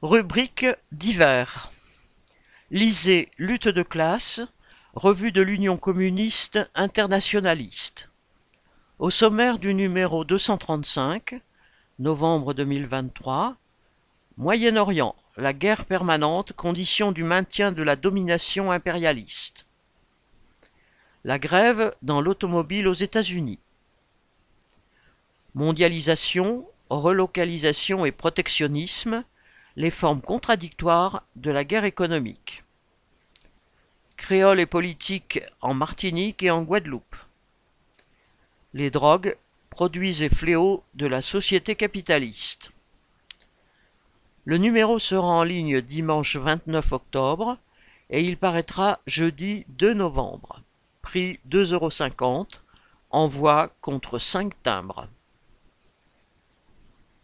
Rubrique divers. Lisez Lutte de classe, revue de l'Union communiste internationaliste. Au sommaire du numéro 235, novembre 2023, Moyen-Orient, la guerre permanente, condition du maintien de la domination impérialiste. La grève dans l'automobile aux États-Unis. Mondialisation, relocalisation et protectionnisme, les formes contradictoires de la guerre économique. Créole et politique en Martinique et en Guadeloupe. Les drogues, produits et fléaux de la société capitaliste. Le numéro sera en ligne dimanche 29 octobre et il paraîtra jeudi 2 novembre. Prix 2,50 euros. Envoi contre 5 timbres.